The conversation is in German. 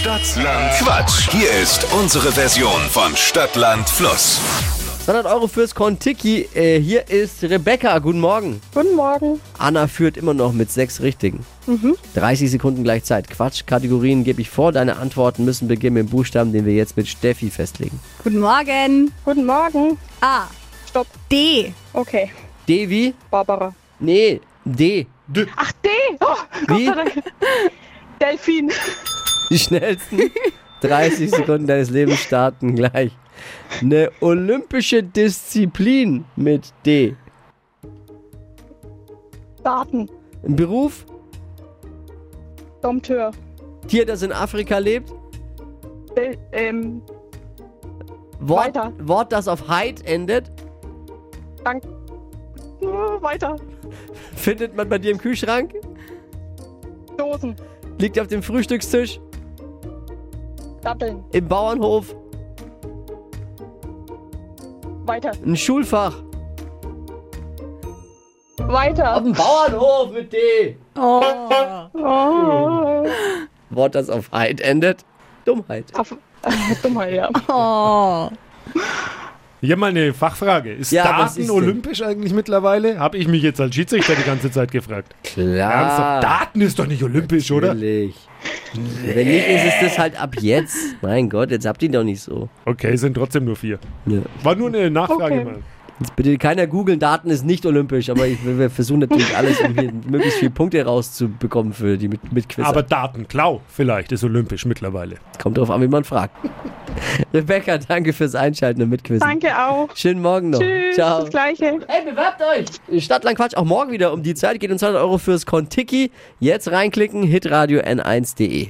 Stadtland Quatsch. Hier ist unsere Version von Stadtland Fluss. 200 Euro fürs Kontiki. Äh, hier ist Rebecca. Guten Morgen. Guten Morgen. Anna führt immer noch mit sechs Richtigen. 30 Sekunden gleich Zeit. Quatsch. Kategorien gebe ich vor. Deine Antworten müssen beginnen mit dem Buchstaben, den wir jetzt mit Steffi festlegen. Guten Morgen. Guten Morgen. A. Stopp. D. Okay. D wie? Barbara. Nee, D. Ach, D. Oh, Gott Wie? sei Dank. Delfin. Die schnellsten 30 Sekunden deines Lebens starten gleich. Eine olympische Disziplin mit D. Daten. Ein Beruf? Dompteur. Tier, das in Afrika lebt? Del ähm, Wort, Weiter. Wort, das auf Heid endet? Dank. Äh, weiter. Findet man bei dir im Kühlschrank? Dosen. Liegt auf dem Frühstückstisch? Datteln. Im Bauernhof? Weiter. Ein Schulfach? Weiter. Auf dem Bauernhof mit D. Oh. Oh. Wort, das auf Heid endet? Dummheit. Aff- äh, Dummheit, ja. Oh. Hier mal eine Fachfrage. Ist Ja, Daten ist denn? olympisch eigentlich mittlerweile? Habe ich mich jetzt als Schiedsrichter die ganze Zeit gefragt. Ernsthaft? Klar. Daten ist doch nicht olympisch, oder? Wenn nicht, ist es das halt ab jetzt. Mein Gott, jetzt habt ihr ihn doch nicht so. Okay, sind trotzdem nur vier. Ja. War nur eine Nachfrage Okay. mal. Jetzt bitte keiner googeln, Daten ist nicht olympisch, aber ich, wir versuchen natürlich alles, um hier möglichst viele Punkte rauszubekommen für die mit, mit Quiz. Aber Datenklau vielleicht ist olympisch mittlerweile. Kommt drauf an, wie man fragt. Rebecca, danke fürs Einschalten und Mitquissen. Danke auch. Schönen Morgen noch. Tschüss. Ciao. Das Gleiche. Hey, bewerbt euch! Stadtland Quatsch auch morgen wieder um die Zeit. Geht um 200 Euro fürs Kontiki. Jetzt reinklicken, hitradio n1.de.